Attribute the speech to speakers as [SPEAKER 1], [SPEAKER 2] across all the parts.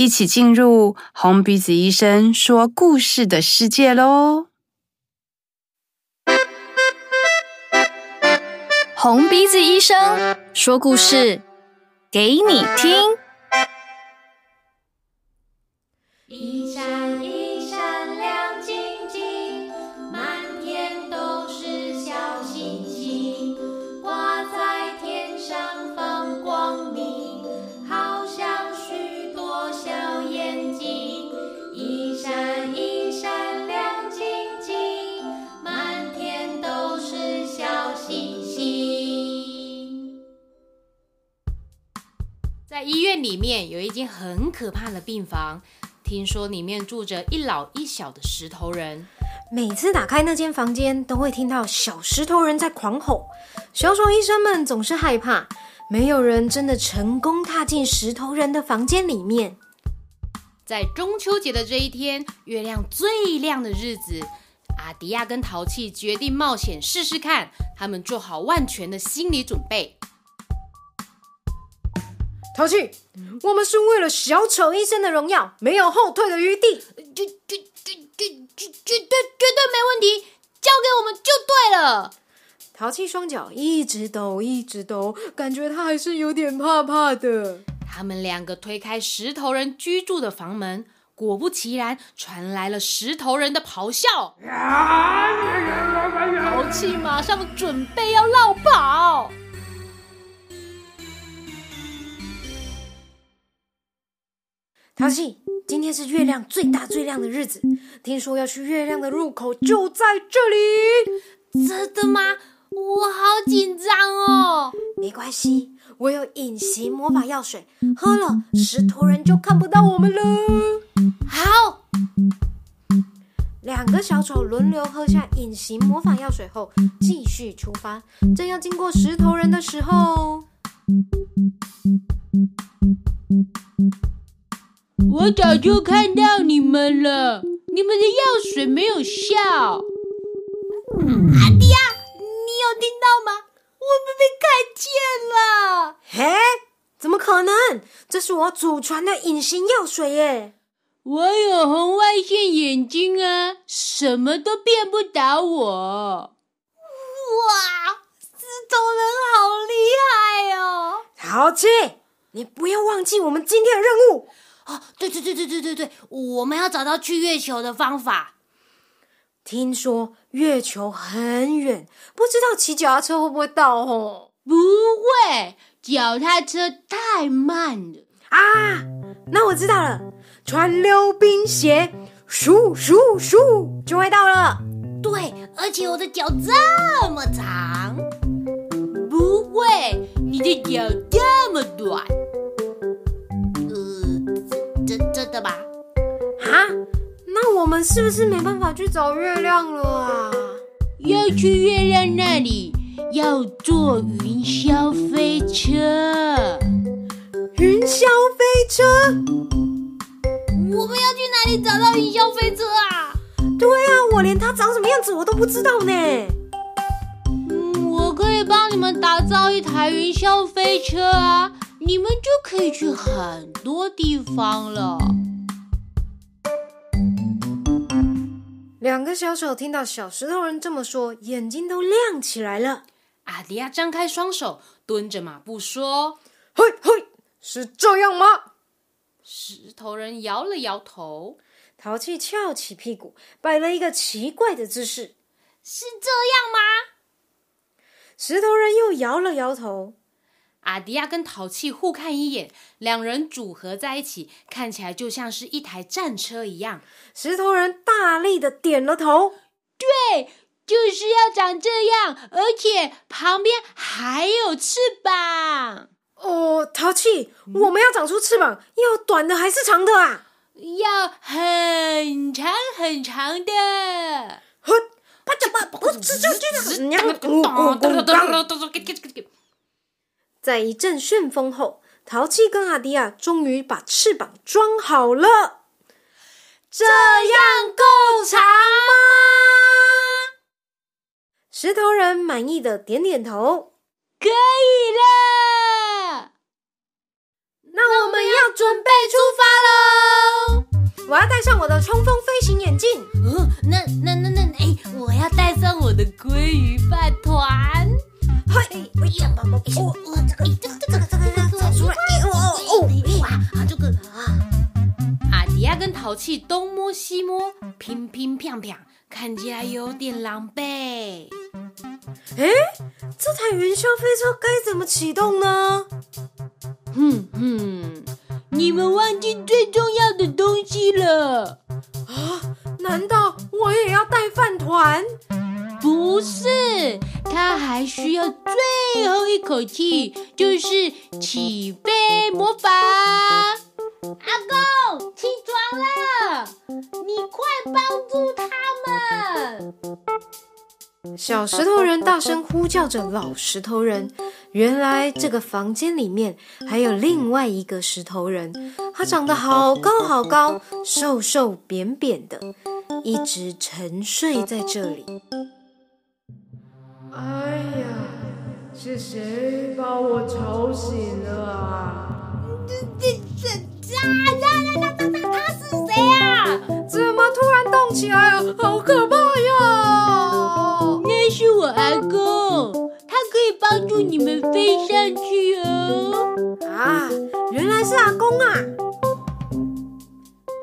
[SPEAKER 1] 一起进入红鼻子医生说故事的世界喽！
[SPEAKER 2] 红鼻子医生说故事给你
[SPEAKER 3] 听。在医院里面有一间很可怕的病房，听说里面住着一老一小的石头人。
[SPEAKER 4] 每次打开那间房间，都会听到小石头人在狂吼。小丑医生们总是害怕，没有人真的成功踏进石头人的房间里面。
[SPEAKER 3] 在中秋节的这一天，月亮最亮的日子，阿迪亚跟淘气决定冒险试试看。他们做好万全的心理准备。
[SPEAKER 4] 淘气，我们是为了小丑医生的荣耀，没有后退的余地，
[SPEAKER 3] 绝绝绝绝绝绝对绝对没问题，交给我们就对了。
[SPEAKER 4] 淘气双脚一直抖，一直抖，感觉他还是有点怕怕的。
[SPEAKER 3] 他们两个推开石头人居住的房门，果不其然，传来了石头人的咆哮。淘气马上准备要落跑。
[SPEAKER 4] 淘气，今天是月亮最大最亮的日子，听说要去月亮的入口就在这里。
[SPEAKER 3] 真的吗？我好紧张哦。
[SPEAKER 4] 没关系，我有隐形魔法药水，喝了石头人就看不到我们了。
[SPEAKER 3] 好，
[SPEAKER 4] 两个小丑轮流喝下隐形魔法药水后，继续出发。正要经过石头人的时候。
[SPEAKER 5] 我早就看到你们了，你们的药水没有效。
[SPEAKER 3] 嗯、阿迪亚，你有听到吗？我们被看见了！
[SPEAKER 4] 嘿，怎么可能？这是我祖传的隐形药水耶！
[SPEAKER 5] 我有红外线眼睛啊，什么都骗不倒我。
[SPEAKER 3] 哇，石头人好厉害哦！
[SPEAKER 4] 淘气，你不要忘记我们今天的任务。
[SPEAKER 3] 哦，对对对对对对对，我们要找到去月球的方法。
[SPEAKER 4] 听说月球很远，不知道骑脚踏车会不会到哦？
[SPEAKER 5] 不会，脚踏车太慢了
[SPEAKER 4] 啊！那我知道了，穿溜冰鞋，咻咻咻就会到了。
[SPEAKER 3] 对，而且我的脚这么长。
[SPEAKER 5] 不会，你的脚这么短。
[SPEAKER 4] 我们是不是没办法去找月亮了啊？
[SPEAKER 5] 要去月亮那里，要坐云霄飞车。
[SPEAKER 4] 云霄飞车？
[SPEAKER 3] 我们要去哪里找到云霄飞车啊？
[SPEAKER 4] 对啊，我连它长什么样子我都不知道呢。
[SPEAKER 5] 嗯，我可以帮你们打造一台云霄飞车啊。你们就可以去很多地方了。
[SPEAKER 4] 两个小丑听到小石头人这么说，眼睛都亮起来了。
[SPEAKER 3] 阿迪亚张开双手，蹲着马步说：“
[SPEAKER 4] 嘿，嘿，是这样吗？”
[SPEAKER 3] 石头人摇了摇头。
[SPEAKER 4] 淘气翘起屁股，摆了一个奇怪的姿势。
[SPEAKER 3] 是这样吗？
[SPEAKER 4] 石头人又摇了摇头。
[SPEAKER 3] 阿迪亚跟淘气互看一眼，两人组合在一起，看起来就像是一台战车一样。
[SPEAKER 4] 石头人大力的点了头，
[SPEAKER 5] 对，就是要长这样，而且旁边还有翅膀。
[SPEAKER 4] 哦，淘气，我们要长出翅膀，要短的还是长的啊？
[SPEAKER 5] 要很长很长的。
[SPEAKER 4] 哼，啪嚓啪，我直接这样，咕咕咕咕。在一阵旋风后，淘气跟阿迪亚终于把翅膀装好了。这样够长吗？石头人满意的点点头，
[SPEAKER 5] 可以了。
[SPEAKER 4] 那我们要准备出发喽！我要戴上我的冲锋飞行眼镜。
[SPEAKER 5] 哦，那那那那，哎，我要带上我的鲑鱼饭团。
[SPEAKER 4] 嘿，我呀，宝宝，我我这个这个这个这个这个出来，哦哦，哇，啊这个啊。
[SPEAKER 3] 阿迪亚跟淘气东摸西摸，乒乒乓乓，看起来有点狼狈。
[SPEAKER 4] 哎，这台云霄飞车该怎么启动呢？
[SPEAKER 5] 哼哼，你们忘
[SPEAKER 4] 小石头人大声呼叫着老石头人。原来这个房间里面还有另外一个石头人，他长得好高好高，瘦瘦扁扁的，一直沉睡在这里。
[SPEAKER 6] 哎呀，是谁把我吵醒了啊？
[SPEAKER 5] 这这这呀呀呀！他他是谁啊？
[SPEAKER 4] 怎么突然动起来了？好可怕呀！
[SPEAKER 5] 助你们飞上去哦。
[SPEAKER 4] 啊，原来是阿公啊！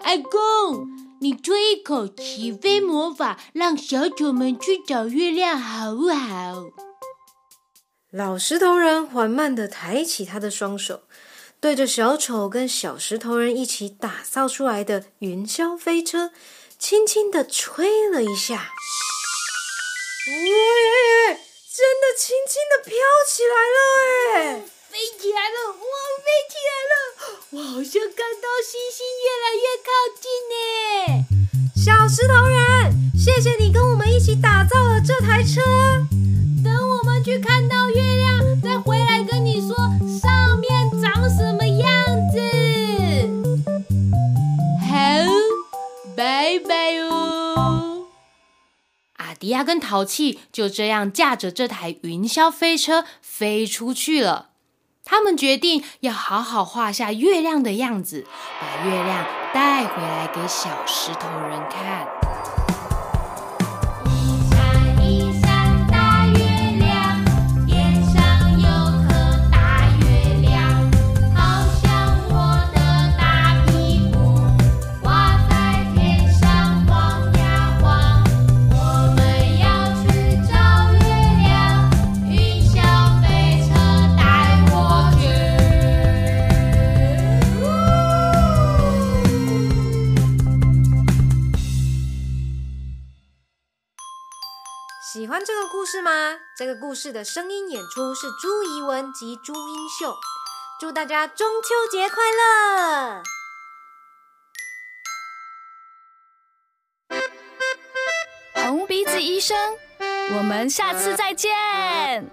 [SPEAKER 5] 阿公，你吹一口起飞魔法，让小丑们去找月亮，好不好？
[SPEAKER 4] 老石头人缓慢的抬起他的双手。对着小丑跟小石头人一起打造出来的云霄飞车，轻轻的吹了一下，喂，真的轻轻地飘起来了，哎，
[SPEAKER 5] 飞起来了，哇，飞起来了，我好像看到星星越来越靠近呢。
[SPEAKER 4] 小石头人，谢谢你跟我们一起打造了这台车，
[SPEAKER 5] 等我们去看到月亮，再回来
[SPEAKER 3] 阿迪亚跟淘气就这样驾着这台云霄飞车飞出去了。他们决定要好好画下月亮的样子，把月亮带回来给小石头人看。
[SPEAKER 4] 欢这个故事吗？这个故事的声音演出是朱怡文及朱英秀。祝大家中秋节快乐！
[SPEAKER 2] 红鼻子医生，我们下次再见。